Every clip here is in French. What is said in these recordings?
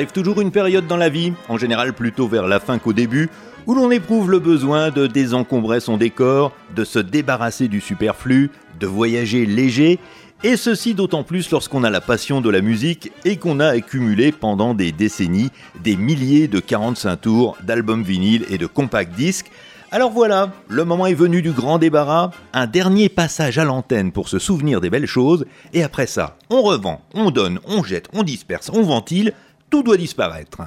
Arrive toujours une période dans la vie, en général plutôt vers la fin qu'au début, où l'on éprouve le besoin de désencombrer son décor, de se débarrasser du superflu, de voyager léger, et ceci d'autant plus lorsqu'on a la passion de la musique et qu'on a accumulé pendant des décennies des milliers de 45 tours, d'albums vinyles et de compact disques. Alors voilà, le moment est venu du grand débarras, un dernier passage à l'antenne pour se souvenir des belles choses, et après ça, on revend, on donne, on jette, on disperse, on ventile, tout doit disparaître.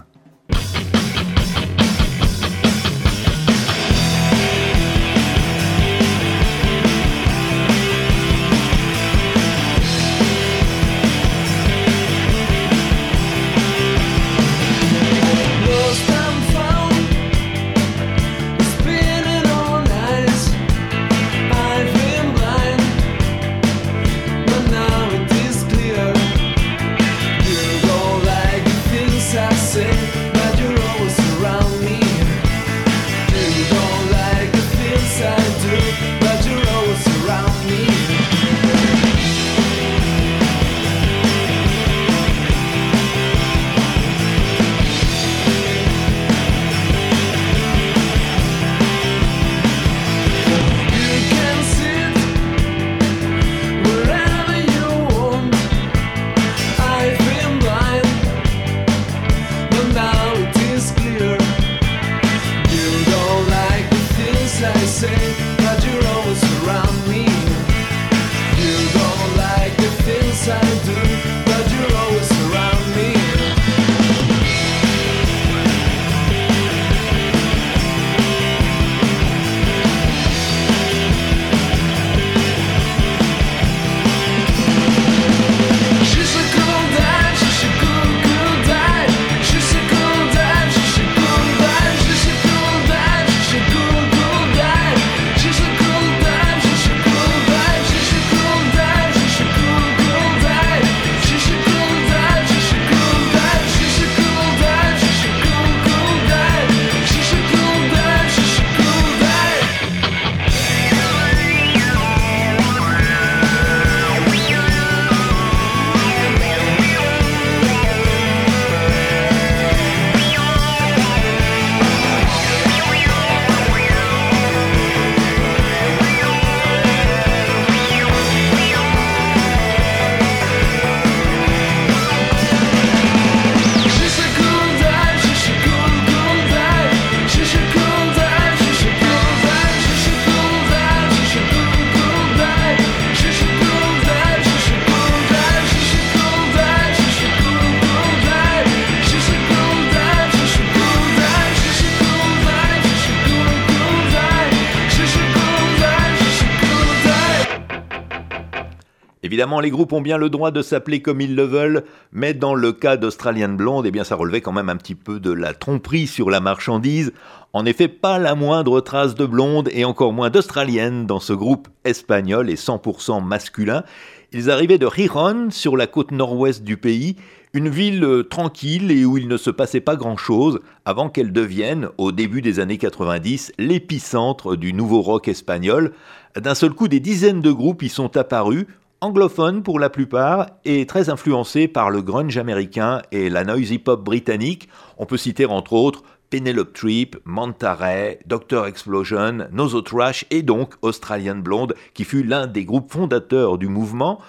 Évidemment, les groupes ont bien le droit de s'appeler comme ils le veulent, mais dans le cas d'Australian Blonde, eh bien, ça relevait quand même un petit peu de la tromperie sur la marchandise. En effet, pas la moindre trace de blonde et encore moins d'australienne dans ce groupe espagnol et 100% masculin. Ils arrivaient de Gijón, sur la côte nord-ouest du pays, une ville euh, tranquille et où il ne se passait pas grand-chose avant qu'elle devienne, au début des années 90, l'épicentre du nouveau rock espagnol. D'un seul coup, des dizaines de groupes y sont apparus, anglophone pour la plupart et très influencé par le grunge américain et la noisy pop britannique. On peut citer entre autres Penelope Trip, Manta Ray, Doctor Explosion, Nosotrash et donc Australian Blonde qui fut l'un des groupes fondateurs du mouvement.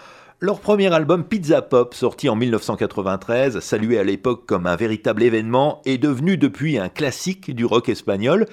Leur premier album Pizza Pop, sorti en 1993, salué à l'époque comme un véritable événement, est devenu depuis un classique du rock espagnol.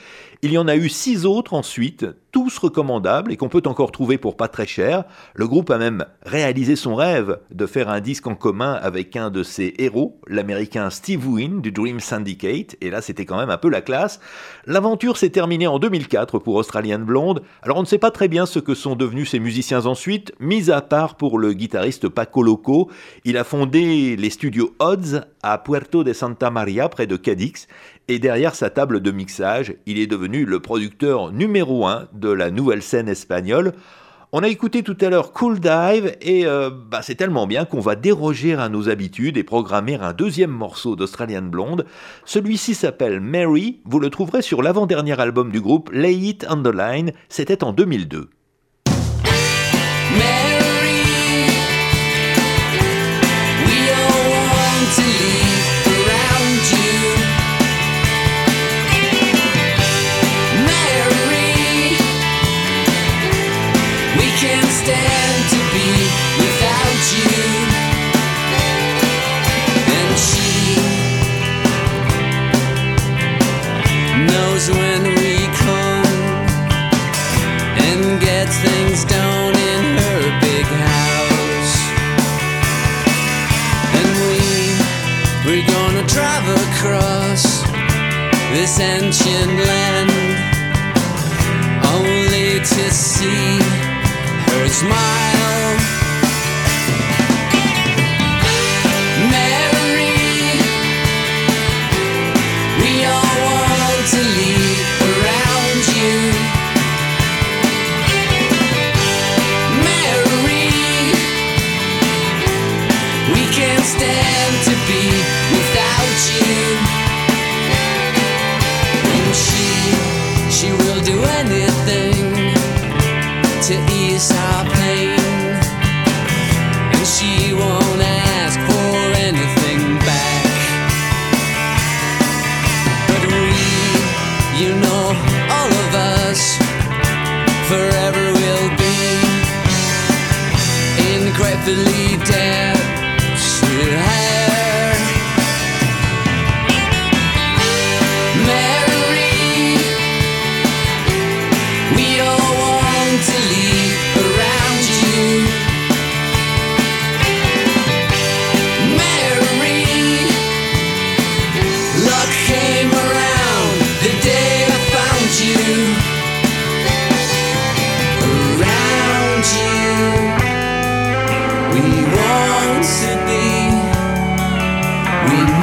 Il y en a eu six autres ensuite, tous recommandables et qu'on peut encore trouver pour pas très cher. Le groupe a même réalisé son rêve de faire un disque en commun avec un de ses héros, l'américain Steve Wynn du Dream Syndicate, et là c'était quand même un peu la classe. L'aventure s'est terminée en 2004 pour Australian Blonde, alors on ne sait pas très bien ce que sont devenus ces musiciens ensuite, mis à part pour le guitariste Paco Loco, il a fondé les studios Odds à Puerto de Santa Maria près de Cadix, et derrière sa table de mixage, il est devenu le producteur numéro un de la nouvelle scène espagnole. On a écouté tout à l'heure Cool Dive et euh, bah, c'est tellement bien qu'on va déroger à nos habitudes et programmer un deuxième morceau d'Australian Blonde. Celui-ci s'appelle Mary, vous le trouverez sur l'avant-dernier album du groupe Lay It on the Line, c'était en 2002. stand to be without you. And she knows when we come and gets things done in her big house. And we, we're gonna drive across this ancient land only to see. Smile.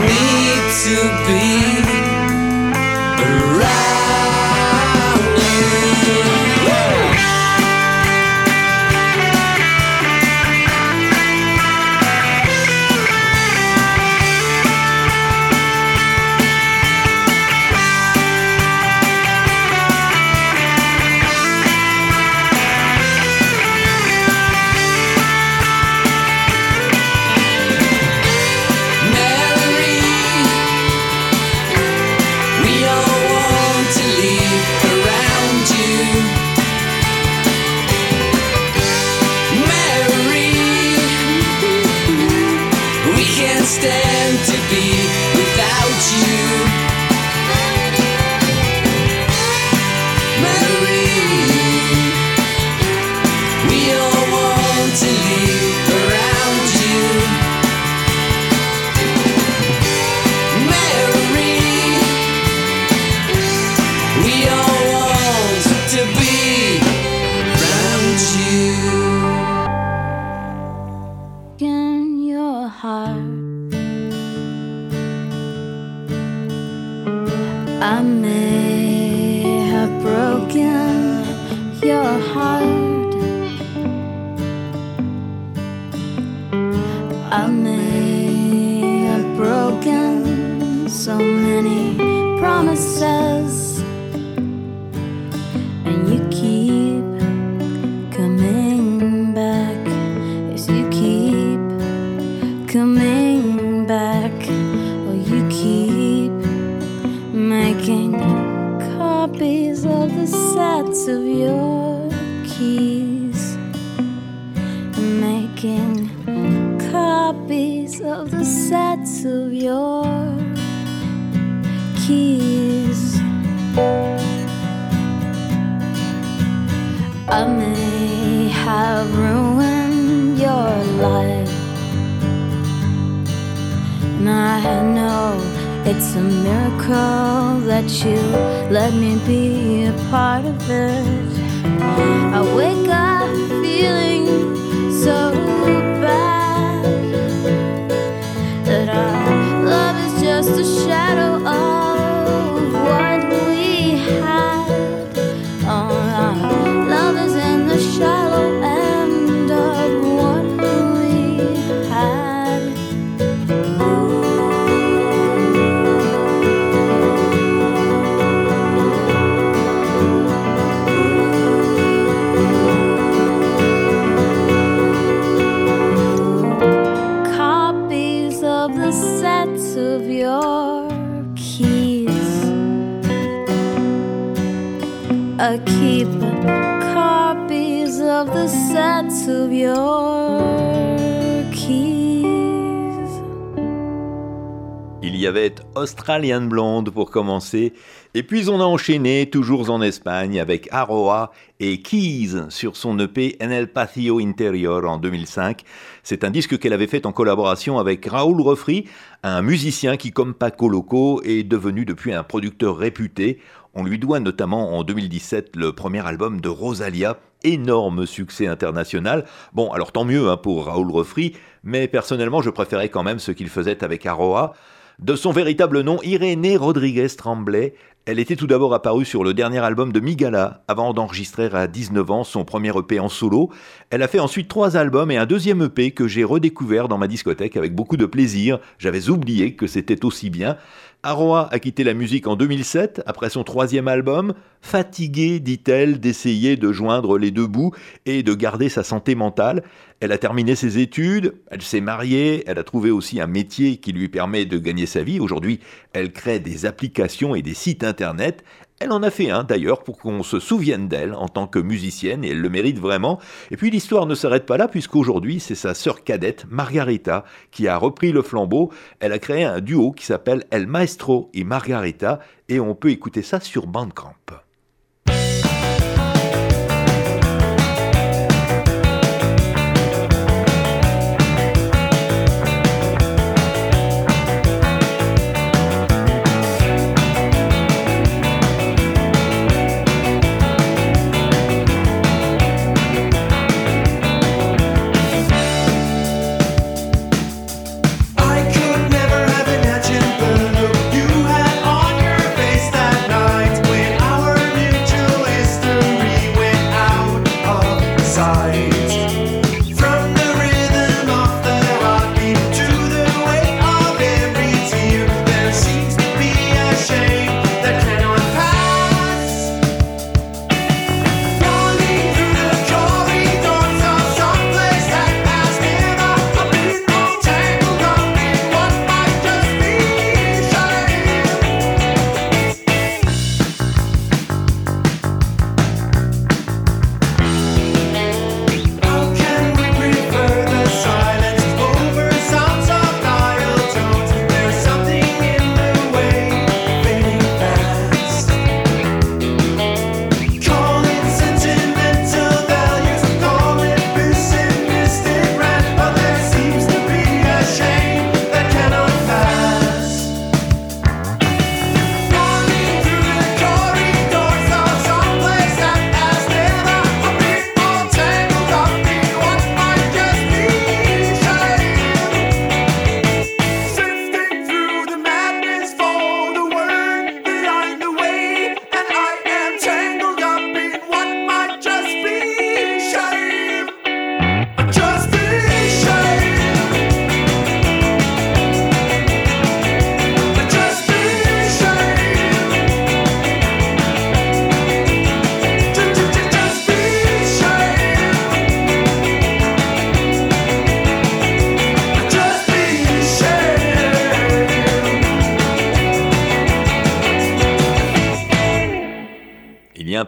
need to be. sets of your keys, making copies of the sets of your keys. I may have ruined your life, and I know. It's a miracle that you let me be a part of it. I wake up feeling so. Il y avait Australian Blonde pour commencer, et puis on a enchaîné, toujours en Espagne, avec Aroa et Keys sur son EP En el Patio Interior en 2005. C'est un disque qu'elle avait fait en collaboration avec Raoul Refri, un musicien qui, comme Paco Loco, est devenu depuis un producteur réputé. On lui doit notamment en 2017 le premier album de Rosalia, énorme succès international. Bon, alors tant mieux hein, pour Raoul Refri, mais personnellement je préférais quand même ce qu'il faisait avec Aroa. De son véritable nom, Irénée Rodriguez Tremblay, elle était tout d'abord apparue sur le dernier album de Migala, avant d'enregistrer à 19 ans son premier EP en solo. Elle a fait ensuite trois albums et un deuxième EP que j'ai redécouvert dans ma discothèque avec beaucoup de plaisir. J'avais oublié que c'était aussi bien. Aroa a quitté la musique en 2007 après son troisième album, fatiguée, dit-elle, d'essayer de joindre les deux bouts et de garder sa santé mentale. Elle a terminé ses études, elle s'est mariée, elle a trouvé aussi un métier qui lui permet de gagner sa vie. Aujourd'hui, elle crée des applications et des sites internet. Elle en a fait un d'ailleurs pour qu'on se souvienne d'elle en tant que musicienne et elle le mérite vraiment. Et puis l'histoire ne s'arrête pas là puisqu'aujourd'hui c'est sa sœur cadette Margarita qui a repris le flambeau. Elle a créé un duo qui s'appelle El Maestro et Margarita et on peut écouter ça sur Bandcamp.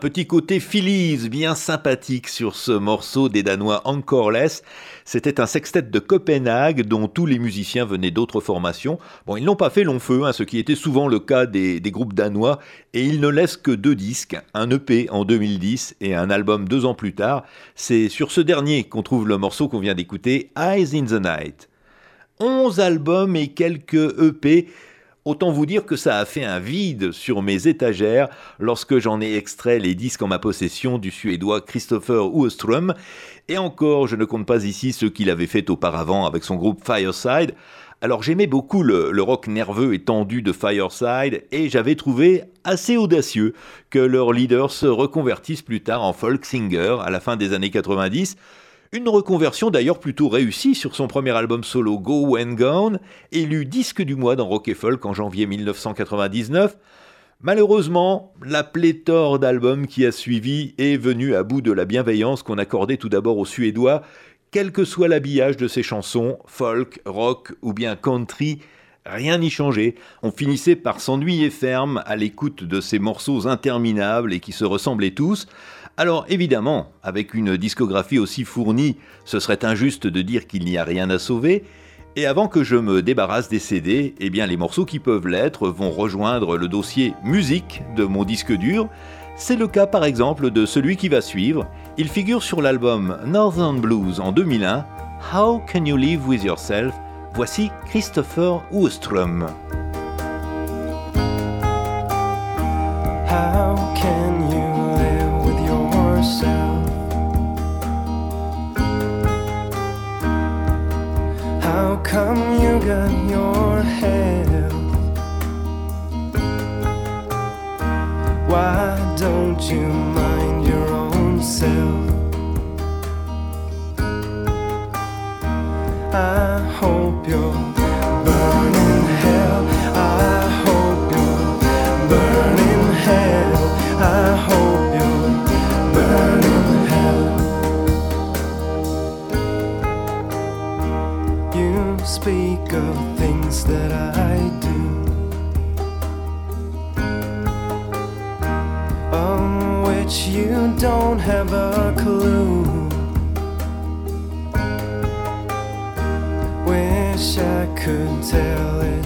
Petit côté Phillies bien sympathique sur ce morceau des Danois Encore Less. C'était un sextet de Copenhague dont tous les musiciens venaient d'autres formations. Bon, ils n'ont pas fait long feu, hein, ce qui était souvent le cas des, des groupes danois, et ils ne laissent que deux disques, un EP en 2010 et un album deux ans plus tard. C'est sur ce dernier qu'on trouve le morceau qu'on vient d'écouter, Eyes in the Night. 11 albums et quelques EP. Autant vous dire que ça a fait un vide sur mes étagères lorsque j'en ai extrait les disques en ma possession du suédois Christopher Oeström. Et encore, je ne compte pas ici ceux qu'il avait fait auparavant avec son groupe Fireside. Alors j'aimais beaucoup le, le rock nerveux et tendu de Fireside et j'avais trouvé assez audacieux que leur leader se reconvertisse plus tard en folk singer à la fin des années 90. Une reconversion d'ailleurs plutôt réussie sur son premier album solo Go When Gone, élu disque du mois dans Rock et Folk en janvier 1999. Malheureusement, la pléthore d'albums qui a suivi est venue à bout de la bienveillance qu'on accordait tout d'abord aux Suédois, quel que soit l'habillage de ses chansons, folk, rock ou bien country, rien n'y changeait. On finissait par s'ennuyer ferme à l'écoute de ces morceaux interminables et qui se ressemblaient tous. Alors évidemment, avec une discographie aussi fournie, ce serait injuste de dire qu'il n'y a rien à sauver, Et avant que je me débarrasse des CD, eh bien les morceaux qui peuvent l'être vont rejoindre le dossier musique de mon disque dur. C'est le cas par exemple de celui qui va suivre. Il figure sur l'album Northern Blues en 2001, How Can You Live With Yourself? Voici Christopher can come you got your health? Why don't you mind your own self? I hope you're of things that I do, of which you don't have a clue. Wish I could tell it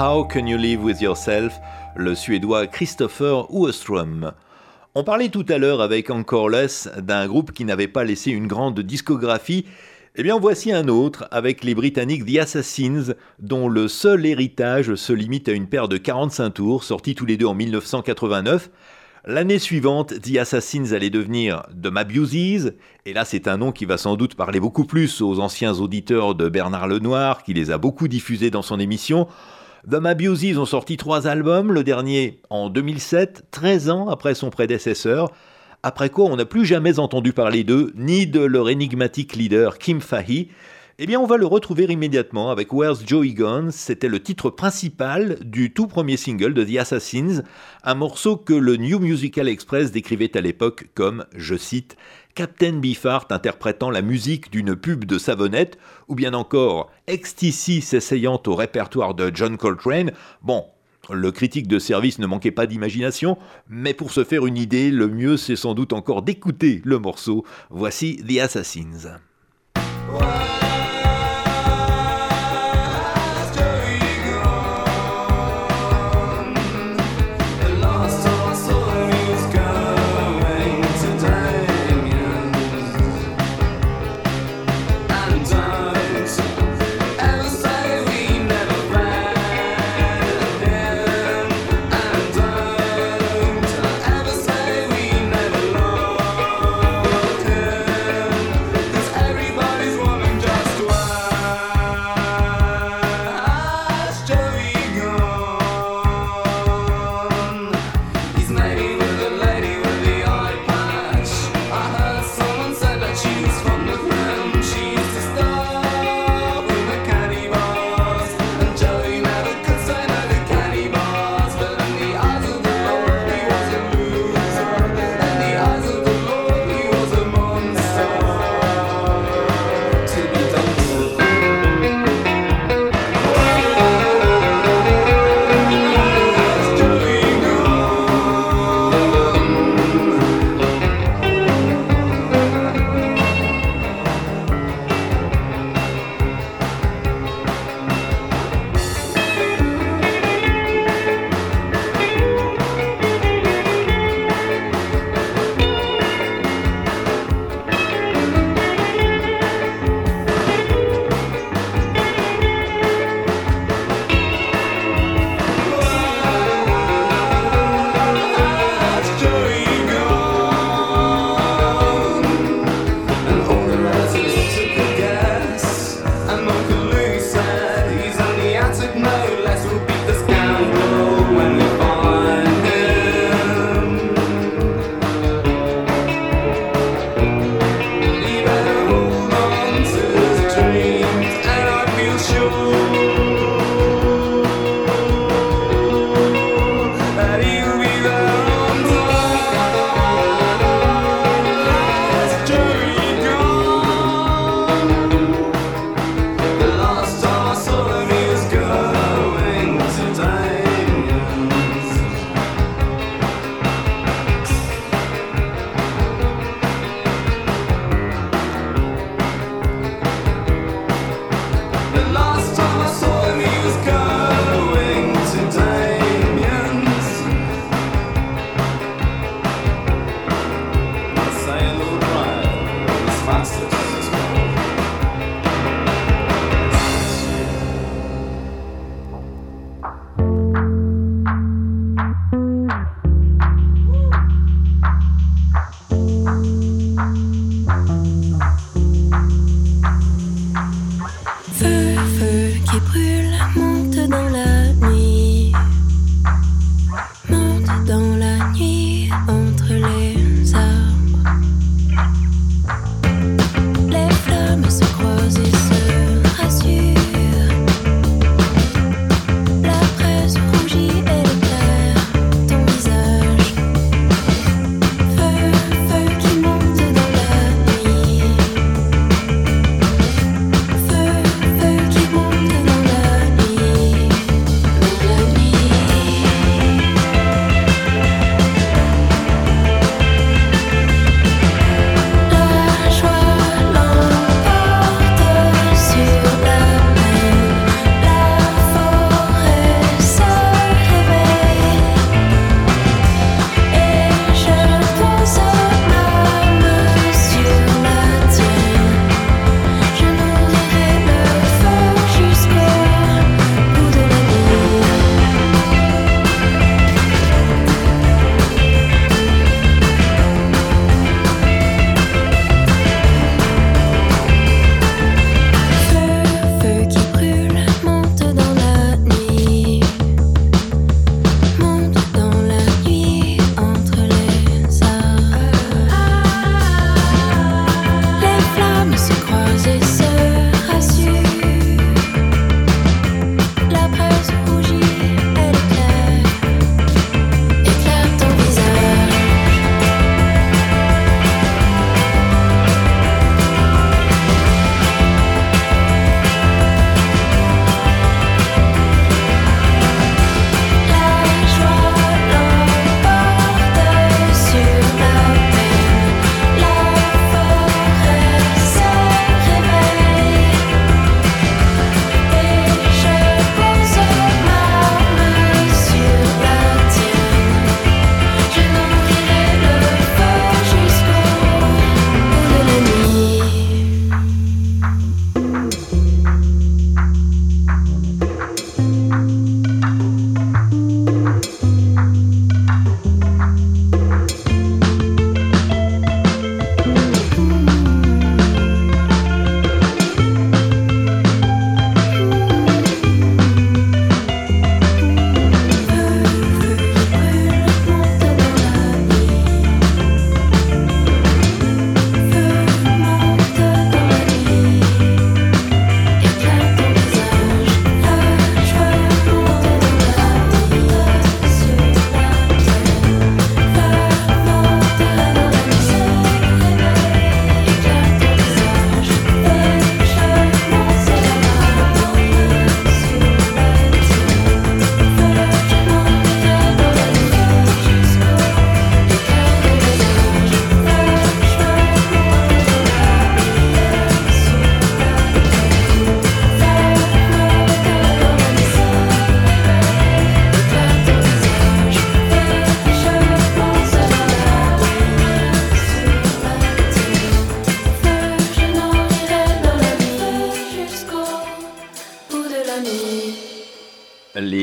How Can You Live With Yourself, le suédois Christopher Oostrom. On parlait tout à l'heure avec Encore Less d'un groupe qui n'avait pas laissé une grande discographie, Eh bien, voici un autre avec les Britanniques The Assassins, dont le seul héritage se limite à une paire de 45 tours, sortis tous les deux en 1989. L'année suivante, The Assassins allait devenir The Mabuses, et là c'est un nom qui va sans doute parler beaucoup plus aux anciens auditeurs de Bernard Lenoir, qui les a beaucoup diffusés dans son émission. The Mabuses ont sorti trois albums, le dernier en 2007, 13 ans après son prédécesseur, après quoi on n'a plus jamais entendu parler d'eux, ni de leur énigmatique leader Kim Fahey. Eh bien, on va le retrouver immédiatement avec Where's Joey Gone? C'était le titre principal du tout premier single de The Assassins, un morceau que le New Musical Express décrivait à l'époque comme, je cite, Captain Beefheart interprétant la musique d'une pub de savonnette, ou bien encore XTC s'essayant au répertoire de John Coltrane. Bon, le critique de service ne manquait pas d'imagination, mais pour se faire une idée, le mieux c'est sans doute encore d'écouter le morceau. Voici The Assassins.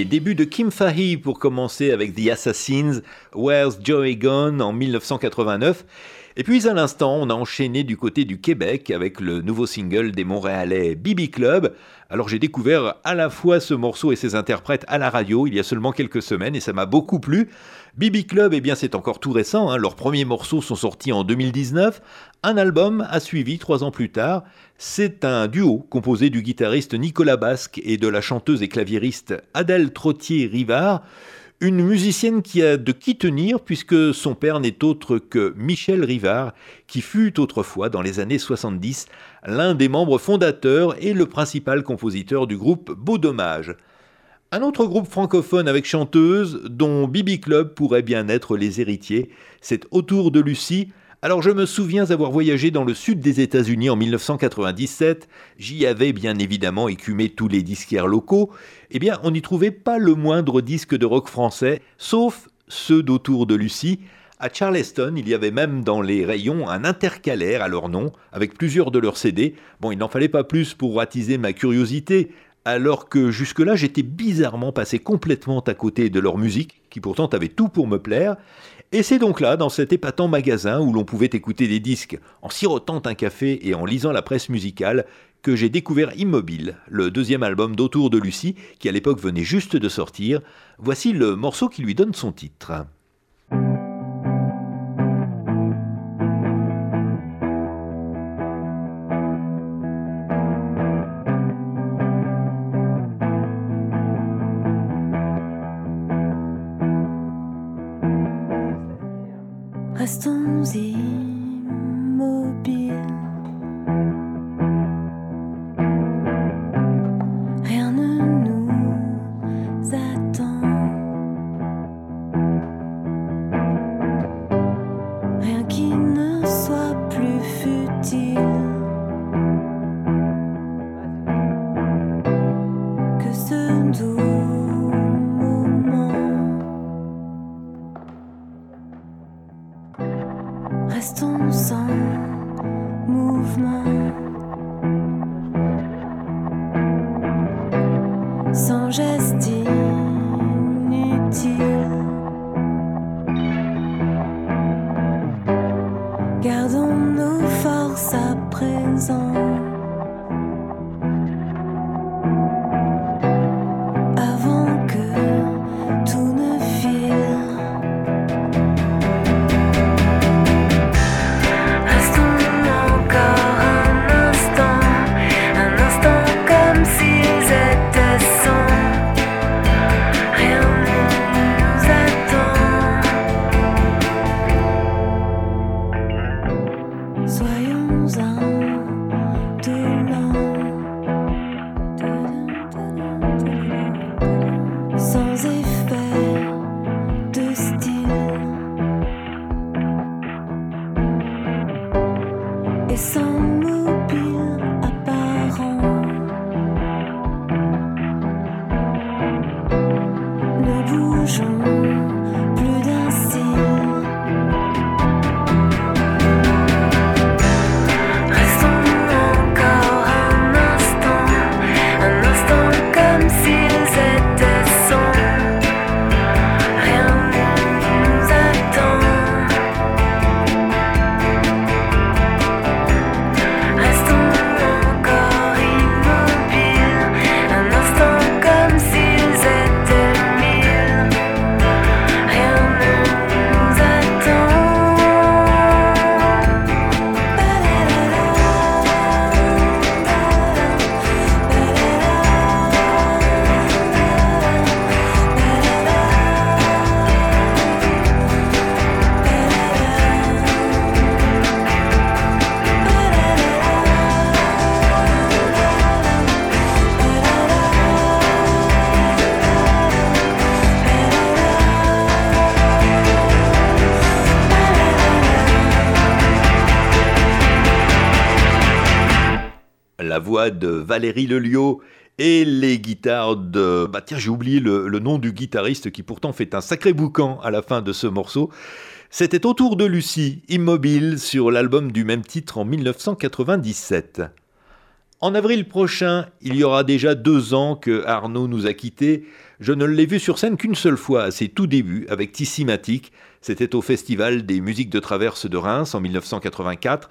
Débuts de Kim Fahey pour commencer avec The Assassins, Where's Joey Gone en 1989. Et puis à l'instant, on a enchaîné du côté du Québec avec le nouveau single des Montréalais BB Club. Alors j'ai découvert à la fois ce morceau et ses interprètes à la radio il y a seulement quelques semaines et ça m'a beaucoup plu. BB Club, eh bien c'est encore tout récent, hein. leurs premiers morceaux sont sortis en 2019, un album a suivi trois ans plus tard. C'est un duo composé du guitariste Nicolas Basque et de la chanteuse et claviériste Adèle Trottier-Rivard. Une musicienne qui a de qui tenir puisque son père n'est autre que Michel Rivard, qui fut autrefois, dans les années 70, l'un des membres fondateurs et le principal compositeur du groupe Beau Dommage. Un autre groupe francophone avec chanteuse, dont Bibi Club pourrait bien être les héritiers, c'est Autour de Lucie. Alors je me souviens avoir voyagé dans le sud des États-Unis en 1997, j'y avais bien évidemment écumé tous les disquaires locaux, eh bien on n'y trouvait pas le moindre disque de rock français, sauf ceux d'Autour de Lucie. À Charleston, il y avait même dans les rayons un intercalaire à leur nom, avec plusieurs de leurs CD. Bon, il n'en fallait pas plus pour attiser ma curiosité, alors que jusque-là j'étais bizarrement passé complètement à côté de leur musique, qui pourtant avait tout pour me plaire, et c'est donc là, dans cet épatant magasin où l'on pouvait écouter des disques en sirotant un café et en lisant la presse musicale, que j'ai découvert Immobile, le deuxième album d'Autour de Lucie, qui à l'époque venait juste de sortir. Voici le morceau qui lui donne son titre. De Valérie Lelio et les guitares de... Bah tiens, j'ai oublié le, le nom du guitariste qui pourtant fait un sacré boucan à la fin de ce morceau. C'était autour de Lucie, Immobile, sur l'album du même titre en 1997. En avril prochain, il y aura déjà deux ans que Arnaud nous a quittés. Je ne l'ai vu sur scène qu'une seule fois, à ses tout débuts, avec Tissimatic. C'était au Festival des musiques de traverse de Reims en 1984.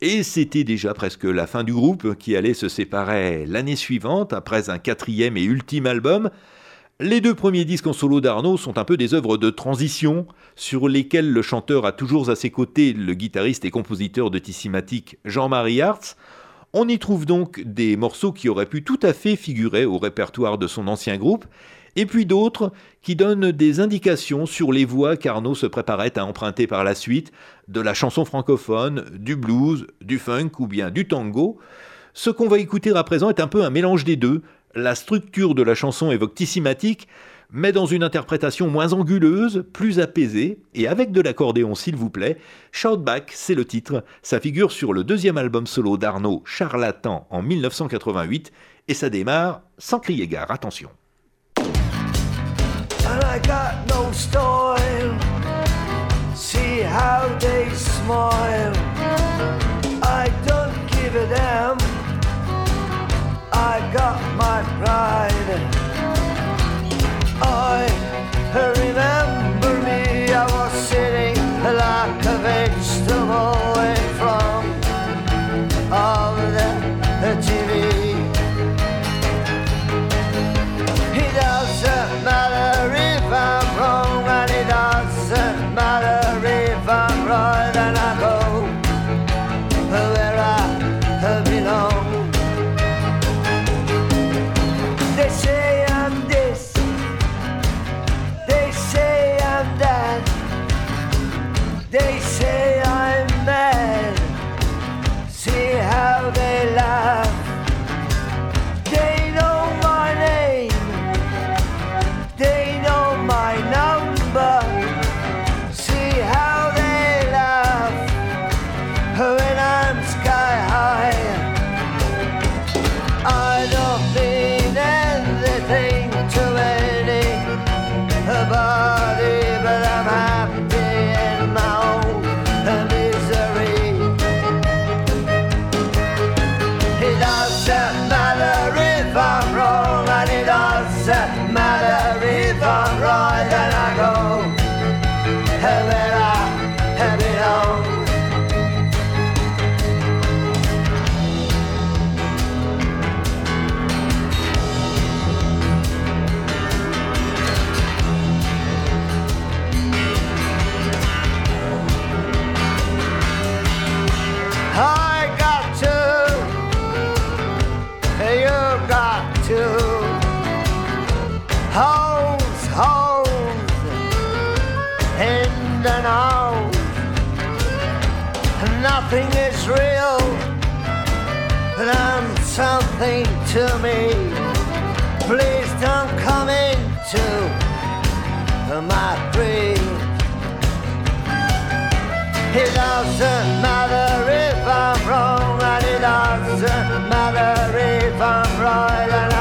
Et c'était déjà presque la fin du groupe qui allait se séparer l'année suivante après un quatrième et ultime album. Les deux premiers disques en solo d'Arnaud sont un peu des œuvres de transition sur lesquelles le chanteur a toujours à ses côtés le guitariste et compositeur de Tissimatic Jean-Marie Hartz. On y trouve donc des morceaux qui auraient pu tout à fait figurer au répertoire de son ancien groupe, et puis d'autres qui donnent des indications sur les voies qu'Arnaud se préparait à emprunter par la suite, de la chanson francophone, du blues, du funk ou bien du tango. Ce qu'on va écouter à présent est un peu un mélange des deux. La structure de la chanson évoque Tissimatic, mais dans une interprétation moins anguleuse, plus apaisée, et avec de l'accordéon s'il vous plaît. Shoutback, c'est le titre. Ça figure sur le deuxième album solo d'Arnaud, Charlatan, en 1988, et ça démarre sans crier gare. Attention. See how they smile. I don't give a damn. I got my pride. I remember to me. Please don't come into my dreams. It doesn't matter if I'm wrong, and it doesn't matter if I'm right,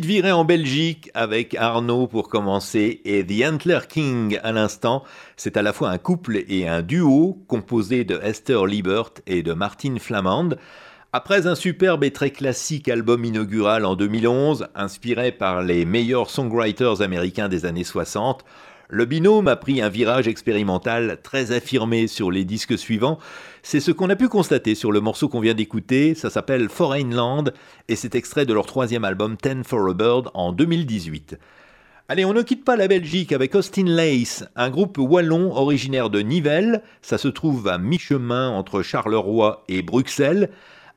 petite en Belgique avec Arnaud pour commencer et The Antler King à l'instant. C'est à la fois un couple et un duo composé de Esther Liebert et de Martin Flamand. Après un superbe et très classique album inaugural en 2011, inspiré par les meilleurs songwriters américains des années 60, le binôme a pris un virage expérimental très affirmé sur les disques suivants. C'est ce qu'on a pu constater sur le morceau qu'on vient d'écouter. Ça s'appelle Foreign Land et c'est extrait de leur troisième album Ten for a Bird en 2018. Allez, on ne quitte pas la Belgique avec Austin Lace, un groupe wallon originaire de Nivelles. Ça se trouve à mi-chemin entre Charleroi et Bruxelles.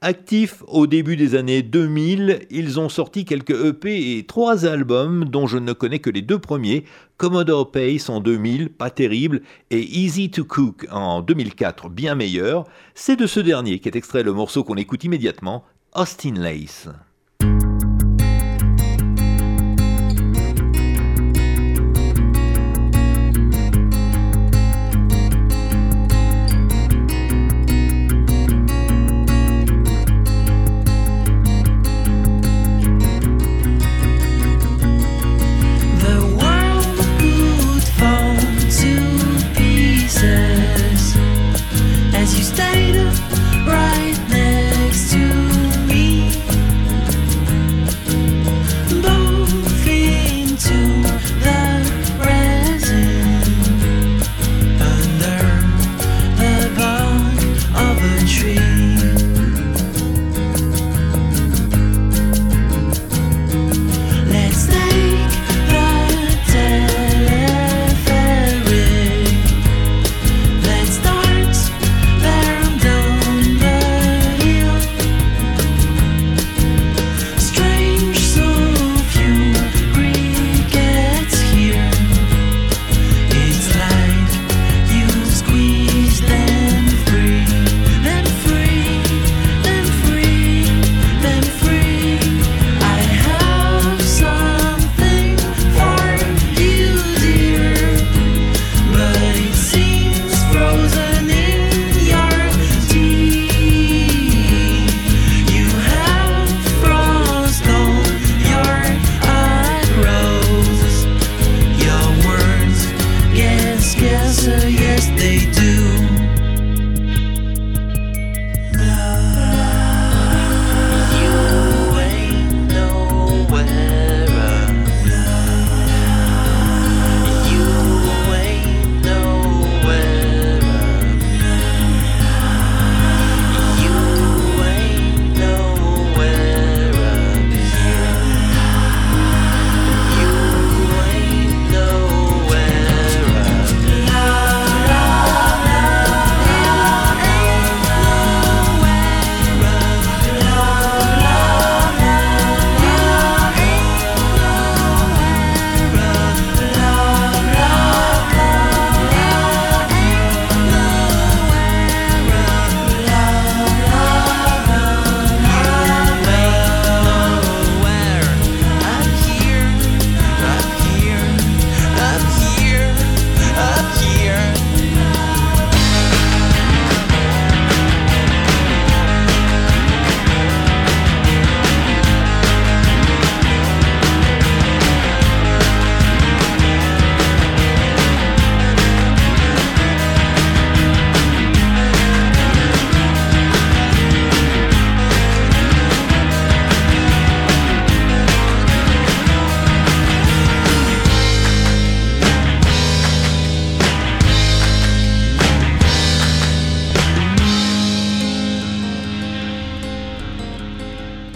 Actifs au début des années 2000, ils ont sorti quelques EP et trois albums dont je ne connais que les deux premiers, Commodore Pace en 2000, pas terrible, et Easy to Cook en 2004, bien meilleur. C'est de ce dernier qu'est extrait le morceau qu'on écoute immédiatement, Austin Lace.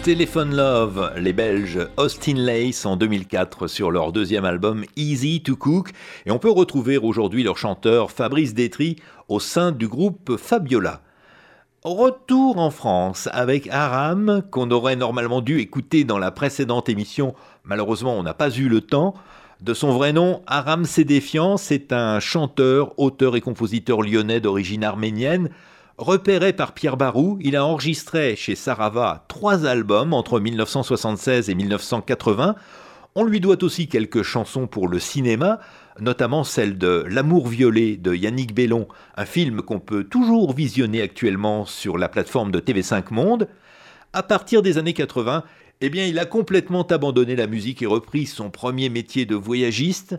Telephone Love, les Belges Austin Lace en 2004 sur leur deuxième album Easy to Cook et on peut retrouver aujourd'hui leur chanteur Fabrice Détry au sein du groupe Fabiola. Retour en France avec Aram qu'on aurait normalement dû écouter dans la précédente émission, malheureusement on n'a pas eu le temps. De son vrai nom, Aram Sédéfian, c'est un chanteur, auteur et compositeur lyonnais d'origine arménienne. Repéré par Pierre Barou, il a enregistré chez Sarava trois albums entre 1976 et 1980. On lui doit aussi quelques chansons pour le cinéma, notamment celle de L'amour violet de Yannick Bellon, un film qu'on peut toujours visionner actuellement sur la plateforme de TV5 Monde. À partir des années 80, eh bien, il a complètement abandonné la musique et repris son premier métier de voyagiste.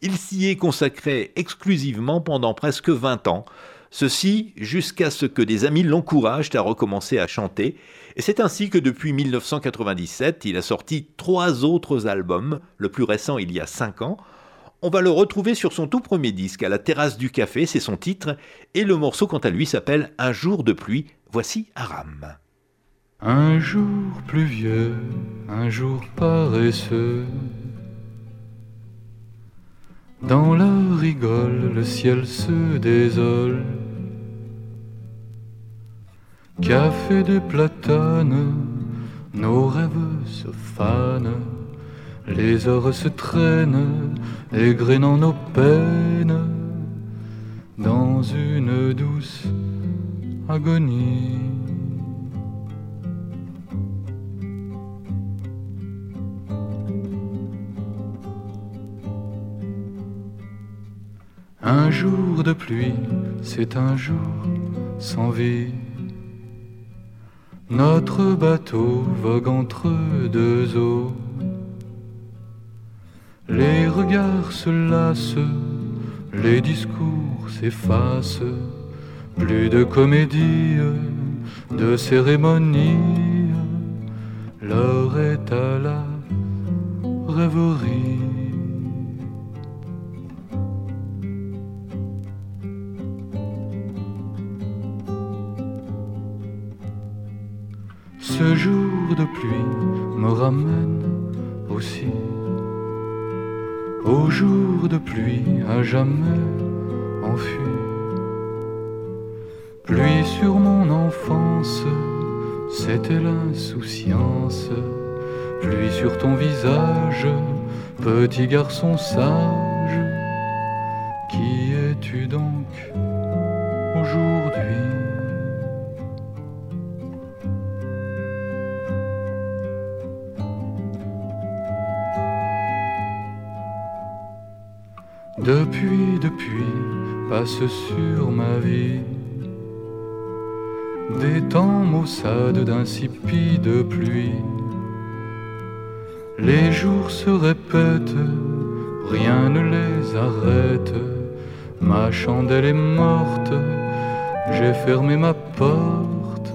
Il s'y est consacré exclusivement pendant presque 20 ans. Ceci jusqu'à ce que des amis l'encouragent à recommencer à chanter. Et c'est ainsi que depuis 1997, il a sorti trois autres albums, le plus récent il y a 5 ans. On va le retrouver sur son tout premier disque, à la terrasse du café, c'est son titre, et le morceau quant à lui s'appelle Un jour de pluie. Voici Aram. Un jour pluvieux, un jour paresseux. Dans la rigole, le ciel se désole. Café des platanes, nos rêves se fanent. Les heures se traînent, égrénant nos peines. Dans une douce agonie. Un jour de pluie, c'est un jour sans vie. Notre bateau vogue entre deux eaux. Les regards se lassent, les discours s'effacent. Plus de comédie, de cérémonie. L'heure est à la rêverie. Ce jour de pluie me ramène aussi au jour de pluie à jamais enfui. Pluie sur mon enfance, c'était l'insouciance. Pluie sur ton visage, petit garçon sage. Sur ma vie des temps maussades d'insipide pluie. Les jours se répètent, rien ne les arrête. Ma chandelle est morte, j'ai fermé ma porte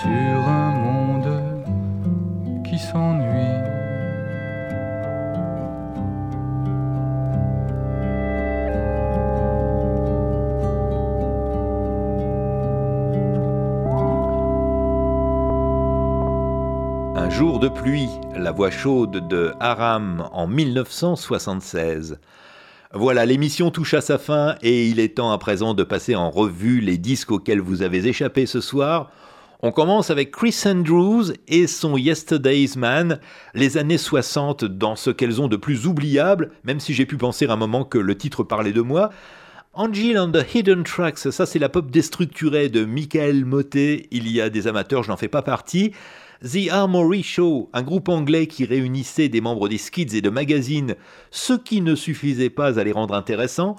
sur un monde qui s'ennuie. Jour de pluie, la voix chaude de Aram en 1976. Voilà, l'émission touche à sa fin et il est temps à présent de passer en revue les disques auxquels vous avez échappé ce soir. On commence avec Chris Andrews et son Yesterday's Man, les années 60 dans ce qu'elles ont de plus oubliable, même si j'ai pu penser un moment que le titre parlait de moi. Angel and the Hidden Tracks, ça c'est la pop déstructurée de Michael Motet, il y a des amateurs, je n'en fais pas partie. The Armory Show, un groupe anglais qui réunissait des membres des skids et de magazines, ce qui ne suffisait pas à les rendre intéressants.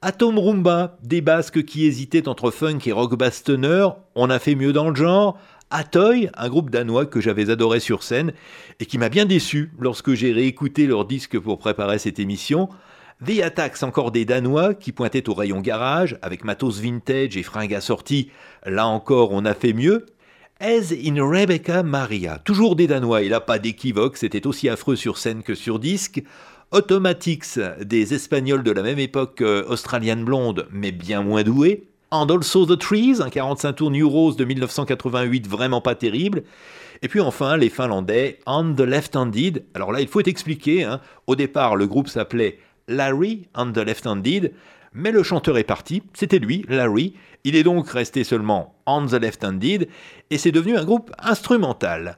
Atom Rumba, des basques qui hésitaient entre funk et rock bastonner, on a fait mieux dans le genre. Atoy, un groupe danois que j'avais adoré sur scène et qui m'a bien déçu lorsque j'ai réécouté leur disque pour préparer cette émission. The Attacks, encore des Danois qui pointaient au rayon garage avec matos vintage et fringues assorties. Là encore, on a fait mieux. As in Rebecca Maria, toujours des Danois, et là pas d'équivoque, c'était aussi affreux sur scène que sur disque. Automatics, des Espagnols de la même époque Australian Blonde, mais bien moins doués. And Also the Trees, un 45 tours New Rose de 1988, vraiment pas terrible. Et puis enfin, les Finlandais, On the Left-Handed. Alors là, il faut expliquer, hein. au départ, le groupe s'appelait Larry On the Left-Handed, mais le chanteur est parti, c'était lui, Larry. Il est donc resté seulement On the Left-Handed, et c'est devenu un groupe instrumental.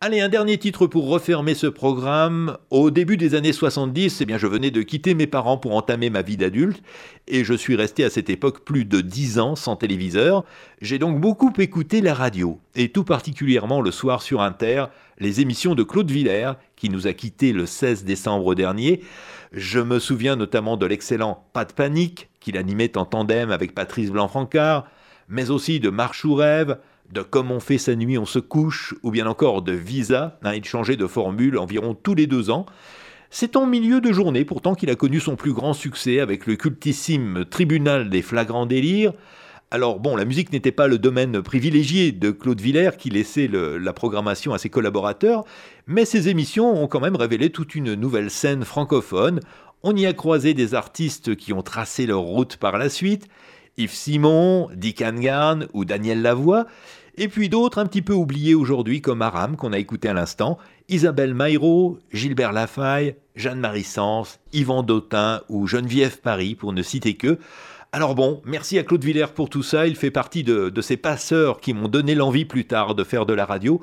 Allez, un dernier titre pour refermer ce programme. Au début des années 70, eh bien, je venais de quitter mes parents pour entamer ma vie d'adulte, et je suis resté à cette époque plus de 10 ans sans téléviseur. J'ai donc beaucoup écouté la radio, et tout particulièrement le soir sur Inter, les émissions de Claude Villers, qui nous a quittés le 16 décembre dernier. Je me souviens notamment de l'excellent Pas de panique, qu'il animait en tandem avec Patrice Blanc-Francard, mais aussi de Marche ou rêve, de Comme on fait sa nuit, on se couche, ou bien encore de Visa. Hein, il changeait de formule environ tous les deux ans. C'est en milieu de journée pourtant qu'il a connu son plus grand succès avec le cultissime Tribunal des flagrants délires. Alors bon, la musique n'était pas le domaine privilégié de Claude Villers qui laissait la programmation à ses collaborateurs, mais ses émissions ont quand même révélé toute une nouvelle scène francophone. On y a croisé des artistes qui ont tracé leur route par la suite, Yves Simon, Dick Angarn ou Daniel Lavoie, et puis d'autres un petit peu oubliés aujourd'hui comme Aram qu'on a écouté à l'instant, Isabelle Maillot, Gilbert Lafaille, Jeanne-Marie Sens, Yvan Dautin ou Geneviève Paris pour ne citer que. Alors bon, merci à Claude Villers pour tout ça, il fait partie de ces passeurs qui m'ont donné l'envie plus tard de faire de la radio.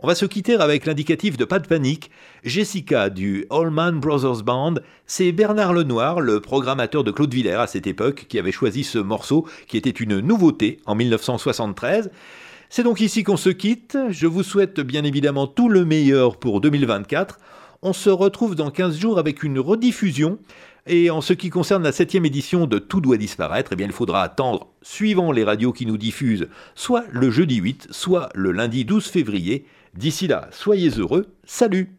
On va se quitter avec l'indicatif de Pas de panique. Jessica du Allman Brothers Band, c'est Bernard Lenoir, le programmateur de Claude Villers à cette époque, qui avait choisi ce morceau qui était une nouveauté en 1973. C'est donc ici qu'on se quitte. Je vous souhaite bien évidemment tout le meilleur pour 2024. On se retrouve dans 15 jours avec une rediffusion. Et en ce qui concerne la septième édition de Tout doit disparaître, eh bien, il faudra attendre, suivant les radios qui nous diffusent, soit le jeudi 8, soit le lundi 12 février. D'ici là, soyez heureux. Salut